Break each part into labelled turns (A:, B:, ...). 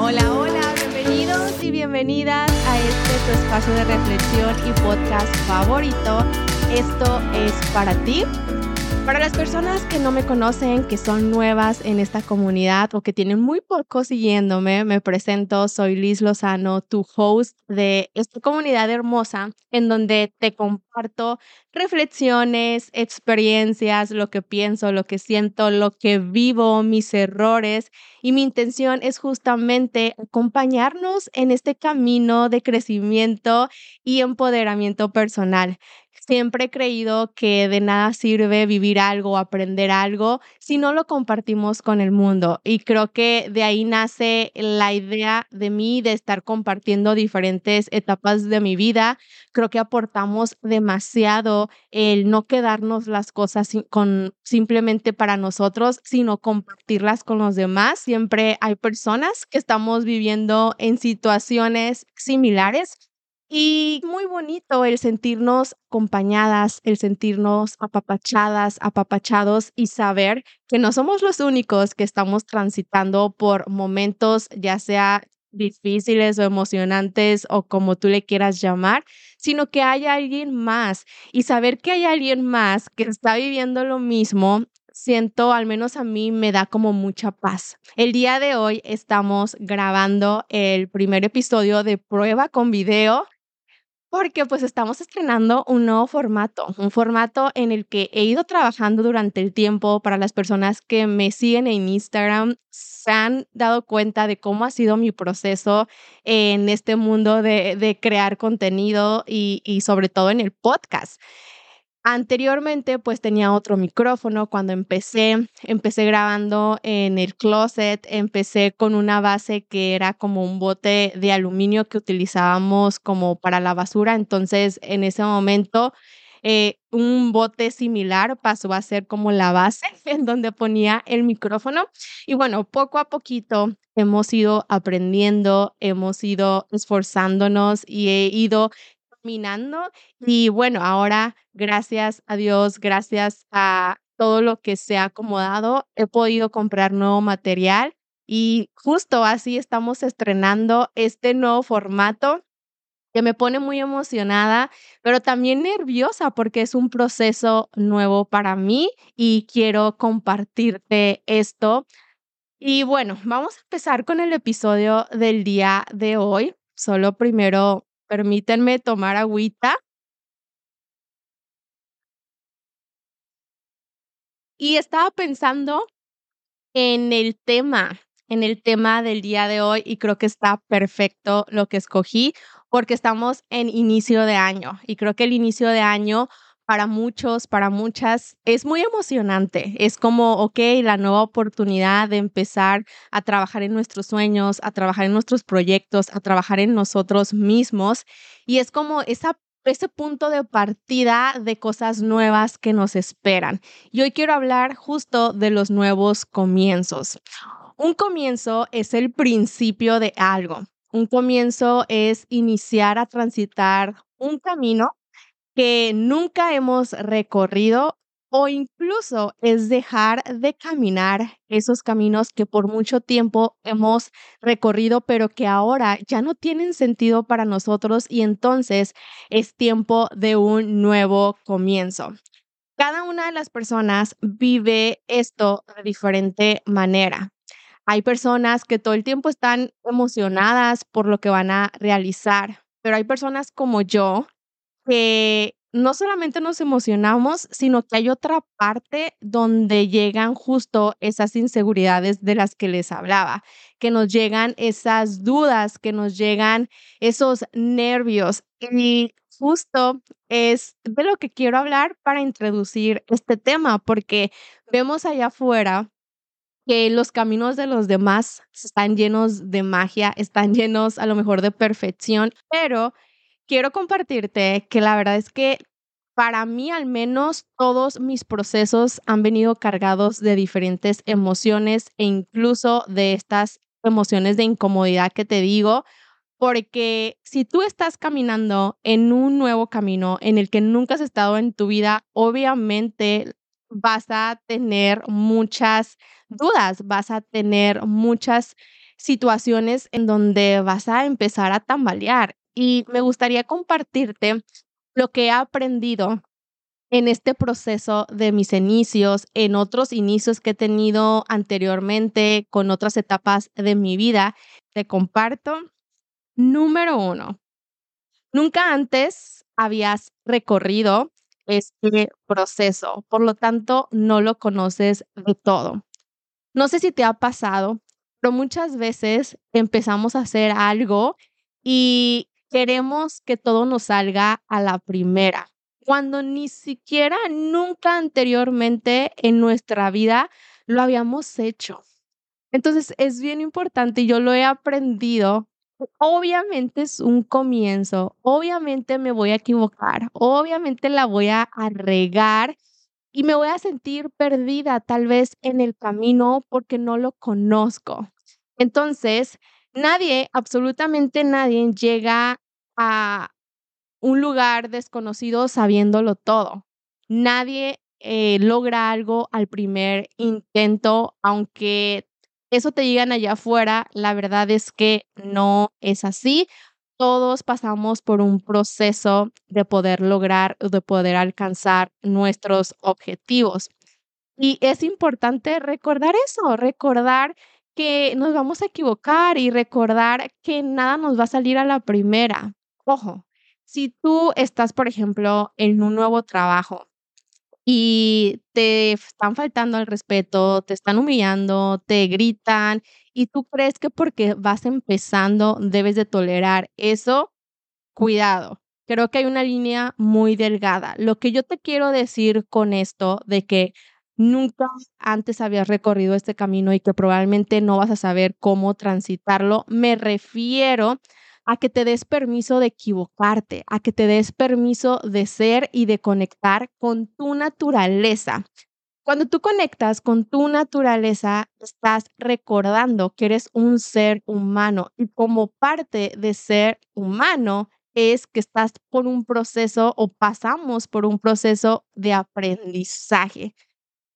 A: Hola, hola, bienvenidos y bienvenidas a este tu espacio de reflexión y podcast favorito. Esto es para ti. Para las personas que no me conocen, que son nuevas en esta comunidad o que tienen muy poco siguiéndome, me presento, soy Liz Lozano, tu host de esta comunidad hermosa en donde te comparto reflexiones, experiencias, lo que pienso, lo que siento, lo que vivo, mis errores y mi intención es justamente acompañarnos en este camino de crecimiento y empoderamiento personal. Siempre he creído que de nada sirve vivir algo, aprender algo, si no lo compartimos con el mundo. Y creo que de ahí nace la idea de mí de estar compartiendo diferentes etapas de mi vida. Creo que aportamos demasiado el no quedarnos las cosas con simplemente para nosotros, sino compartirlas con los demás. Siempre hay personas que estamos viviendo en situaciones similares y muy bonito el sentirnos acompañadas, el sentirnos apapachadas, apapachados y saber que no somos los únicos que estamos transitando por momentos, ya sea difíciles o emocionantes o como tú le quieras llamar, sino que hay alguien más y saber que hay alguien más que está viviendo lo mismo siento, al menos a mí, me da como mucha paz. El día de hoy estamos grabando el primer episodio de prueba con video porque pues estamos estrenando un nuevo formato, un formato en el que he ido trabajando durante el tiempo para las personas que me siguen en Instagram se han dado cuenta de cómo ha sido mi proceso en este mundo de, crear contenido y, y sobre todo en el podcast. Anteriormente, pues tenía otro micrófono. Cuando empecé, empecé grabando en el closet, empecé con una base que era como un bote de aluminio que utilizábamos como para la basura. Entonces, en ese momento, eh, un bote similar pasó a ser como la base en donde ponía el micrófono. Y bueno, poco a poquito hemos ido aprendiendo, hemos ido esforzándonos y he ido Y bueno, ahora, gracias a Dios, gracias a todo lo que se ha acomodado, he podido comprar nuevo material y justo así estamos estrenando este nuevo formato que me pone muy emocionada, pero también nerviosa porque es un proceso nuevo para mí y quiero compartirte esto. Y bueno, vamos a empezar con el episodio del día de hoy. Solo primero Permítanme tomar agüita. Y estaba pensando en el tema, en el tema del día de hoy y creo que está perfecto lo que escogí porque estamos en inicio de año y creo que el inicio de año para muchos, para muchas, es muy emocionante. Es como, ok, la nueva oportunidad de empezar a trabajar en nuestros sueños, a trabajar en nuestros proyectos, a trabajar en nosotros mismos. Y es como ese punto de partida de cosas nuevas que nos esperan. Y hoy quiero hablar justo de los nuevos comienzos. Un comienzo es el principio de algo. Un comienzo es iniciar a transitar un camino que nunca hemos recorrido o incluso es dejar de caminar esos caminos que por mucho tiempo hemos recorrido, pero que ahora ya no tienen sentido para nosotros y entonces es tiempo de un nuevo comienzo. Cada una de las personas vive esto de diferente manera. Hay personas que todo el tiempo están emocionadas por lo que van a realizar, pero hay personas como yo que no solamente nos emocionamos, sino que hay otra parte donde llegan justo esas inseguridades de las que les hablaba, que nos llegan esas dudas, que nos llegan esos nervios. Y justo es de lo que quiero hablar para introducir este tema, porque vemos allá afuera que los caminos de los demás están llenos de magia, están llenos a lo mejor de perfección, pero quiero compartirte que la verdad es que para mí al menos todos mis procesos han venido cargados de diferentes emociones e incluso de estas emociones de incomodidad que te digo, porque si tú estás caminando en un nuevo camino en el que nunca has estado en tu vida, obviamente vas a tener muchas dudas, vas a tener muchas situaciones en donde vas a empezar a tambalear. Y me gustaría compartirte lo que he aprendido en este proceso de mis inicios, en otros inicios que he tenido anteriormente con otras etapas de mi vida. Te comparto. Número uno, nunca antes habías recorrido este proceso, por lo tanto no lo conoces de todo. No sé si te ha pasado, pero muchas veces empezamos a hacer algo y queremos que todo nos salga a la primera cuando ni siquiera nunca anteriormente en nuestra vida lo habíamos hecho. Entonces es bien importante yo lo he aprendido. Obviamente es un comienzo, obviamente me voy a equivocar, obviamente la voy a regar y me voy a sentir perdida tal vez en el camino porque no lo conozco. Entonces, nadie, absolutamente nadie llega a, un lugar desconocido sabiéndolo todo. Nadie eh, logra algo al primer intento, aunque eso te digan allá afuera, la verdad es que no es así. Todos pasamos por un proceso de poder lograr, de poder alcanzar nuestros objetivos. Y es importante recordar eso, recordar que nos vamos a equivocar y recordar que nada nos va a salir a la primera. Ojo, si tú estás, por ejemplo, en un nuevo trabajo y te están faltando al respeto, te están humillando, te gritan y tú crees que porque vas empezando debes de tolerar eso, cuidado. Creo que hay una línea muy delgada. Lo que yo te quiero decir con esto de que nunca antes habías recorrido este camino y que probablemente no vas a saber cómo transitarlo, me refiero a que te des permiso de equivocarte, a que te des permiso de ser y de conectar con tu naturaleza. Cuando tú conectas con tu naturaleza, estás recordando que eres un ser humano y como parte de ser humano es que estás por un proceso o pasamos por un proceso de aprendizaje.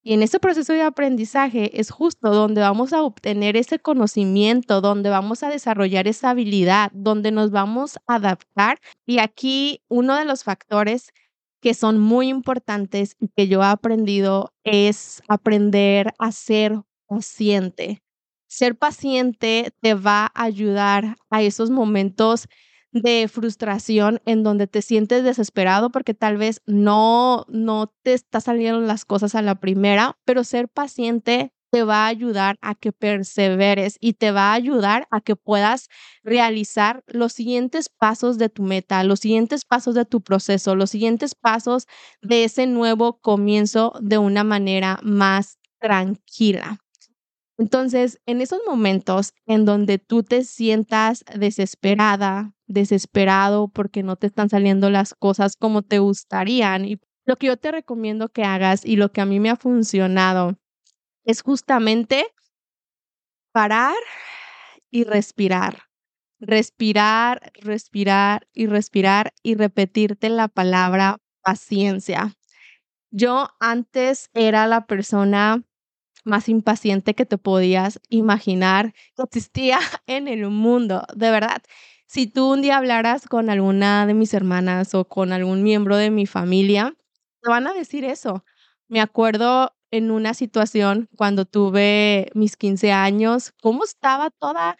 A: Y en ese proceso de aprendizaje es justo donde vamos a obtener ese conocimiento, donde vamos a desarrollar esa habilidad, donde nos vamos a adaptar. Y aquí uno de los factores que son muy importantes y que yo he aprendido es aprender a ser paciente. Ser paciente te va a ayudar a esos momentos de frustración en donde te sientes desesperado porque tal vez no, no te está saliendo las cosas a la primera, pero ser paciente te va a ayudar a que perseveres y te va a ayudar a que puedas realizar los siguientes pasos de tu meta, los siguientes pasos de tu proceso, los siguientes pasos de ese nuevo comienzo de una manera más tranquila. Entonces, en esos momentos en donde tú te sientas desesperada, desesperado porque no te están saliendo las cosas como te gustarían, y lo que yo te recomiendo que hagas y lo que a mí me ha funcionado es justamente parar y respirar. Respirar, respirar y respirar y repetirte la palabra paciencia. Yo antes era la persona más impaciente que te podías imaginar que existía en el mundo, de verdad. Si tú un día hablaras con alguna de mis hermanas o con algún miembro de mi familia, te van a decir eso. Me acuerdo en una situación cuando tuve mis 15 años, cómo estaba toda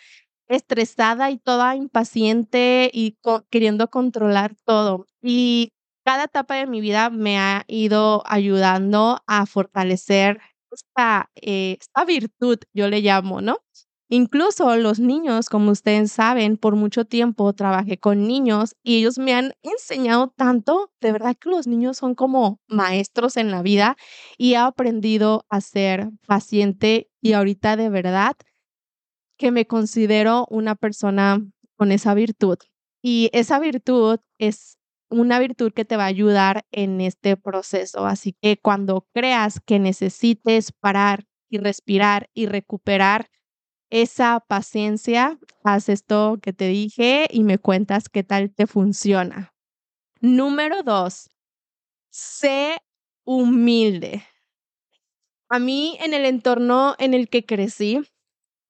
A: estresada y toda impaciente y queriendo controlar todo. Y cada etapa de mi vida me ha ido ayudando a fortalecer esta, eh, esta virtud, yo le llamo, ¿no? Incluso los niños, como ustedes saben, por mucho tiempo trabajé con niños y ellos me han enseñado tanto, de verdad que los niños son como maestros en la vida y he aprendido a ser paciente y ahorita de verdad que me considero una persona con esa virtud. Y esa virtud es una virtud que te va a ayudar en este proceso. Así que cuando creas que necesites parar y respirar y recuperar esa paciencia, haz esto que te dije y me cuentas qué tal te funciona. Número dos, sé humilde. A mí en el entorno en el que crecí,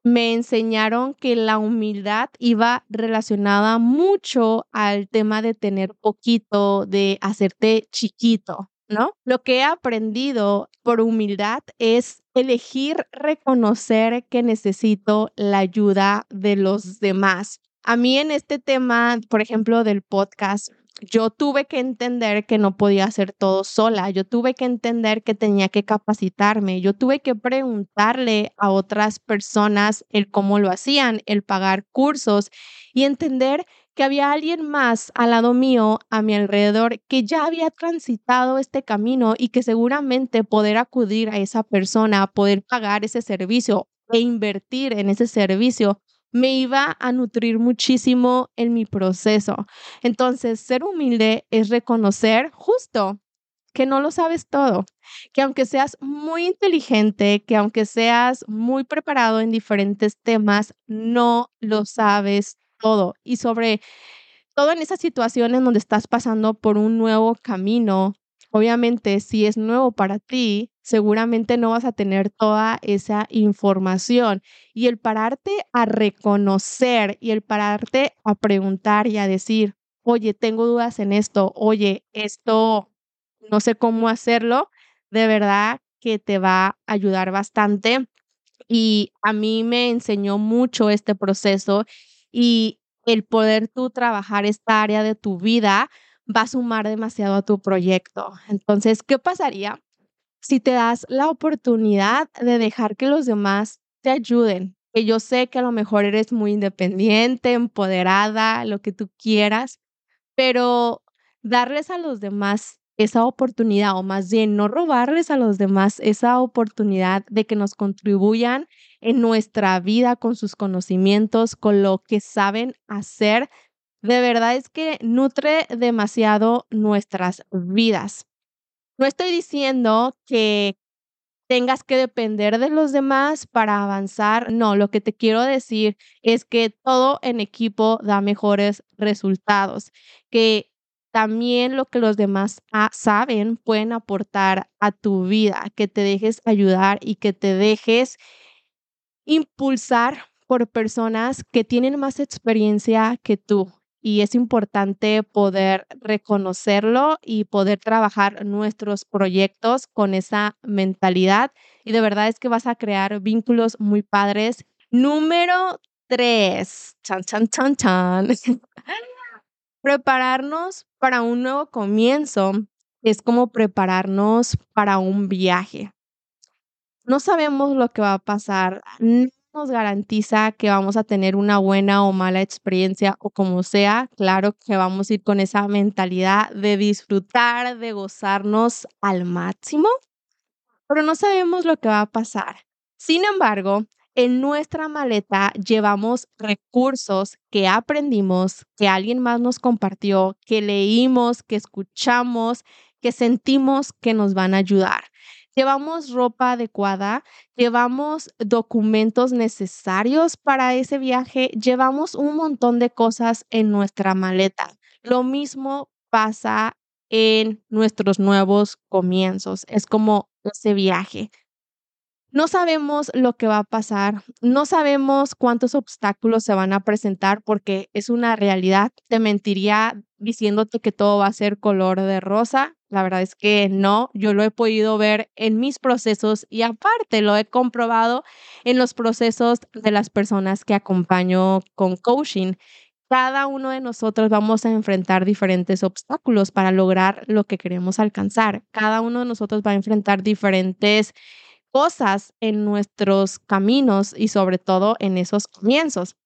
A: me enseñaron que la humildad iba relacionada mucho al tema de tener poquito, de hacerte chiquito, Lo que he aprendido por humildad es elegir reconocer que necesito la ayuda de los demás. A mí en este tema, por ejemplo, del podcast, yo tuve que entender que no podía hacer todo sola, yo tuve que entender que tenía que capacitarme, yo tuve que preguntarle a otras personas el cómo lo hacían, el pagar cursos y entender que había alguien más al lado mío, a mi alrededor, que ya había transitado este camino y que seguramente poder acudir a esa persona, poder pagar ese servicio e invertir en ese servicio me iba a nutrir muchísimo en mi proceso. Entonces, ser humilde es reconocer justo que no lo sabes todo, que aunque seas muy inteligente, que aunque seas muy preparado en diferentes temas, no lo sabes todo. Y sobre todo en esas situaciones donde estás pasando por un nuevo camino, obviamente si es nuevo para ti, seguramente no vas a tener toda esa información. Y el pararte a reconocer y el pararte a preguntar y a decir, oye, tengo dudas en esto, oye, esto no sé cómo hacerlo, de verdad que te va a ayudar bastante. Y a mí me enseñó mucho este proceso y el poder tú trabajar esta área de tu vida va a sumar demasiado a tu proyecto. Entonces, ¿qué pasaría si te das la oportunidad de dejar que los demás te ayuden, que yo sé que a lo mejor eres muy independiente, empoderada, lo que tú quieras, pero darles a los demás esa oportunidad, o más bien no robarles a los demás esa oportunidad de que nos contribuyan en nuestra vida con sus conocimientos, con lo que saben hacer, de verdad es que nutre demasiado nuestras vidas. No estoy diciendo que tengas que depender de los demás para avanzar. No, lo que te quiero decir es que todo en equipo da mejores resultados, que también lo que los demás saben pueden aportar a tu vida, que te dejes ayudar y que te dejes impulsar por personas que tienen más experiencia que tú y es importante poder reconocerlo y poder trabajar nuestros proyectos con esa mentalidad. Y de verdad es que vas a crear vínculos muy padres. Número tres, chan, chan, chan, chan. Prepararnos para un nuevo comienzo es como prepararnos para un viaje. No sabemos lo que va a pasar, nos garantiza que vamos a tener una buena o mala experiencia o como sea, claro que vamos a ir con esa mentalidad de disfrutar, de gozarnos al máximo, pero no sabemos lo que va a pasar. Sin embargo, en nuestra maleta llevamos recursos que aprendimos, que alguien más nos compartió, que leímos, que escuchamos, que sentimos que nos van a ayudar llevamos ropa adecuada, llevamos documentos necesarios para ese viaje, llevamos un montón de cosas en nuestra maleta. Lo mismo pasa en nuestros nuevos comienzos. Es como ese viaje. No sabemos lo que va a pasar, no sabemos cuántos obstáculos se van a presentar porque es una realidad. Te mentiría diciéndote que todo va a ser color de rosa. La verdad es que no, yo lo he podido ver en mis procesos y aparte lo he comprobado en los procesos de las personas que acompaño con coaching. Cada uno de nosotros vamos a enfrentar diferentes obstáculos para lograr lo que queremos alcanzar. Cada uno de nosotros va a enfrentar diferentes cosas en nuestros caminos y sobre todo en esos comienzos.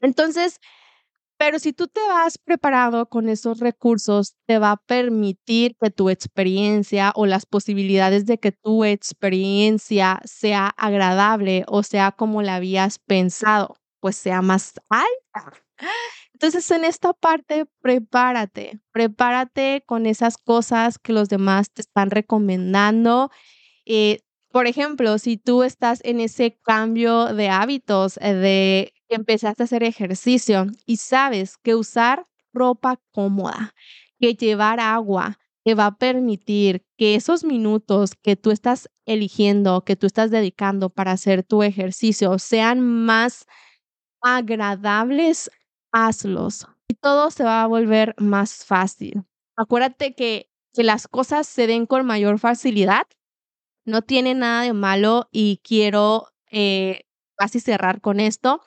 A: Entonces, pero si tú te vas preparado con esos recursos, te va a permitir que tu experiencia o las posibilidades de que tu experiencia sea agradable o sea como la habías pensado, pues sea más alta. Entonces, en esta parte, prepárate, prepárate con esas cosas que los demás te están recomendando. Eh, por ejemplo, si tú estás en ese cambio de hábitos, eh, de que empezaste a hacer ejercicio y sabes que usar ropa cómoda, que llevar agua, te va a permitir que esos minutos que tú estás eligiendo, que tú estás dedicando para hacer tu ejercicio sean más agradables, hazlos y todo se va a volver más fácil. Acuérdate que, que las cosas se den con mayor facilidad. No tiene nada de malo y quiero eh, casi cerrar con esto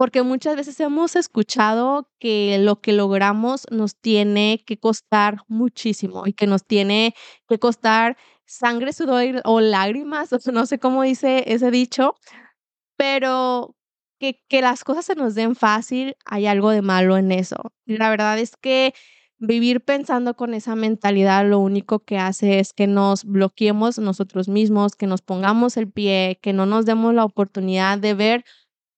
A: porque muchas veces hemos escuchado que lo que logramos nos tiene que costar muchísimo y que nos tiene que costar sangre, sudor o lágrimas, no sé cómo dice ese dicho, pero que, que las cosas se nos den fácil, hay algo de malo en eso. La verdad es que vivir pensando con esa mentalidad lo único que hace es que nos bloqueemos nosotros mismos, que nos pongamos el pie, que no nos demos la oportunidad de ver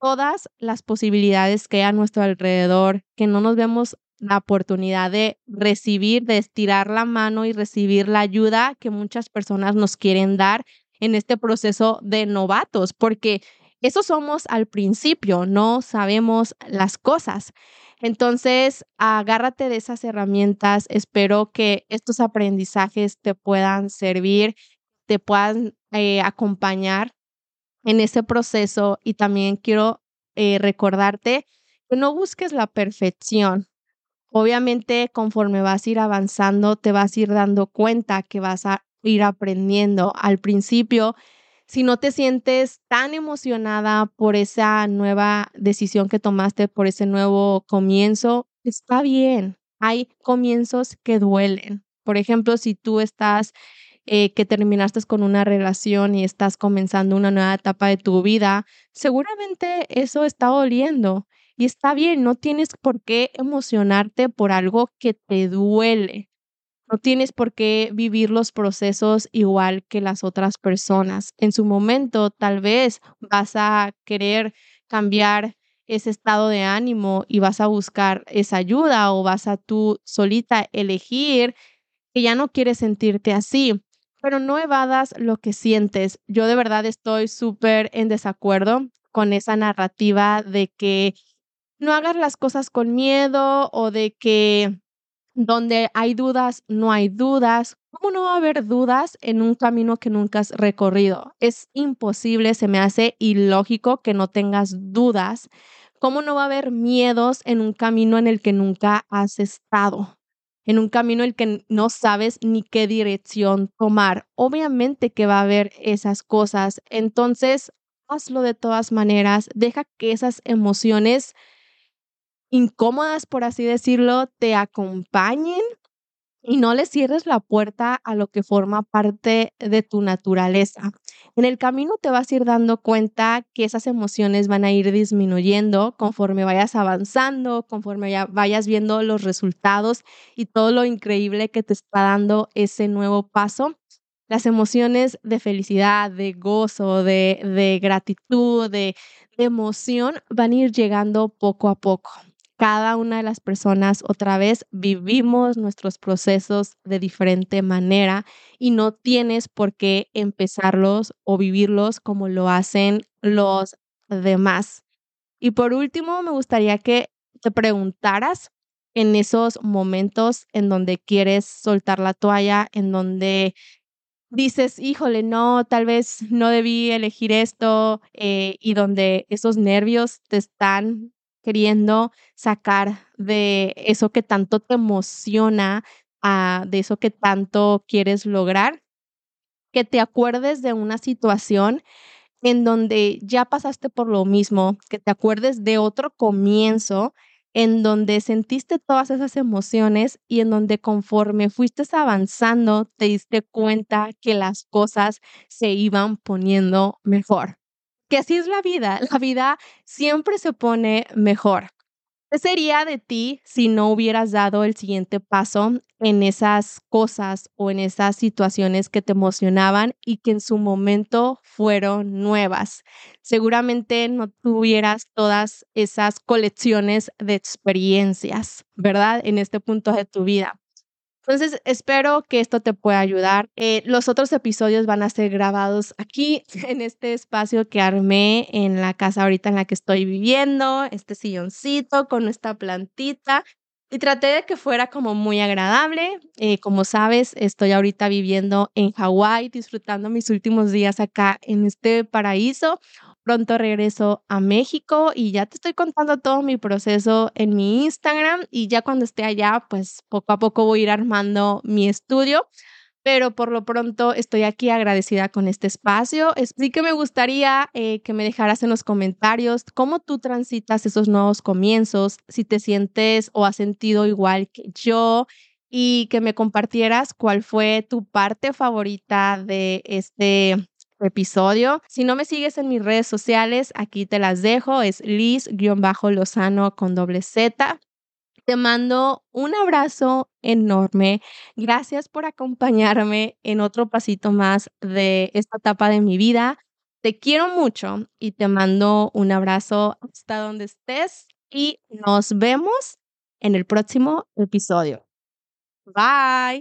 A: todas las posibilidades que hay a nuestro alrededor, que no nos vemos la oportunidad de recibir, de estirar la mano y recibir la ayuda que muchas personas nos quieren dar en este proceso de novatos, porque eso somos al principio, no sabemos las cosas. Entonces, agárrate de esas herramientas. Espero que estos aprendizajes te puedan servir, te puedan eh, acompañar en ese proceso y también quiero eh, recordarte que no busques la perfección. Obviamente, conforme vas a ir avanzando, te vas a ir dando cuenta que vas a ir aprendiendo. Al principio, si no te sientes tan emocionada por esa nueva decisión que tomaste, por ese nuevo comienzo, está bien. Hay comienzos que duelen. Por ejemplo, si tú estás eh, que terminaste con una relación y estás comenzando una nueva etapa de tu vida, seguramente eso está doliendo y está bien, no tienes por qué emocionarte por algo que te duele. No tienes por qué vivir los procesos igual que las otras personas. En su momento, tal vez vas a querer cambiar ese estado de ánimo y vas a buscar esa ayuda o vas a tú solita elegir que ya no quieres sentirte así pero no evadas lo que sientes. Yo de verdad estoy súper en desacuerdo con esa narrativa de que no hagas las cosas con miedo o de que donde hay dudas, no hay dudas. ¿Cómo no va a haber dudas en un camino que nunca has recorrido? Es imposible, se me hace ilógico que no tengas dudas. ¿Cómo no va a haber miedos en un camino en el que nunca has estado? en un camino en el que no sabes ni qué dirección tomar. Obviamente que va a haber esas cosas. Entonces, hazlo de todas maneras. Deja que esas emociones incómodas, por así decirlo, te acompañen y no le cierres la puerta a lo que forma parte de tu naturaleza. En el camino te vas a ir dando cuenta que esas emociones van a ir disminuyendo conforme vayas avanzando, conforme vayas viendo los resultados y todo lo increíble que te está dando ese nuevo paso. Las emociones de felicidad, de gozo, de, gratitud, de emoción van a ir llegando poco a poco cada una de las personas otra vez vivimos nuestros procesos de diferente manera y no tienes por qué empezarlos o vivirlos como lo hacen los demás. Y por último, me gustaría que te preguntaras en esos momentos en donde quieres soltar la toalla, en donde dices, híjole, no, tal vez no debí elegir esto, eh, y donde esos nervios te están queriendo sacar de eso que tanto te emociona, a, de eso que tanto quieres lograr, que te acuerdes de una situación en donde ya pasaste por lo mismo, que te acuerdes de otro comienzo en donde sentiste todas esas emociones y en donde conforme fuiste avanzando te diste cuenta que las cosas se iban poniendo mejor que así es la vida. La vida siempre se pone mejor. ¿Qué sería de ti si no hubieras dado el siguiente paso en esas cosas o en esas situaciones que te emocionaban y que en su momento fueron nuevas? Seguramente no tuvieras todas esas colecciones de experiencias, ¿verdad? En este punto de tu vida. Entonces, espero que esto te pueda ayudar. Eh, los otros episodios van a ser grabados aquí, en este espacio que armé en la casa ahorita en la que estoy viviendo, este silloncito con esta plantita. y traté de que fuera como muy agradable. Eh, como sabes, estoy ahorita viviendo en Hawái, disfrutando mis últimos días acá en este paraíso. Pronto regreso a México y ya te estoy contando todo mi proceso en mi Instagram y ya cuando esté allá, pues poco a poco voy a ir armando mi estudio pero por lo pronto estoy aquí agradecida con este espacio. Sí que me gustaría eh, que me dejaras en los comentarios cómo tú transitas esos nuevos comienzos, si te sientes o has sentido igual que yo y que me compartieras cuál fue tu parte favorita de este episodio. Si no me sigues en mis redes sociales, aquí te las dejo. Es Liz-Lozano con doble Z. Te mando un abrazo enorme. Gracias por acompañarme en otro pasito más de esta etapa de mi vida. Te quiero mucho y te mando un abrazo hasta donde estés y nos vemos en el próximo episodio. Bye.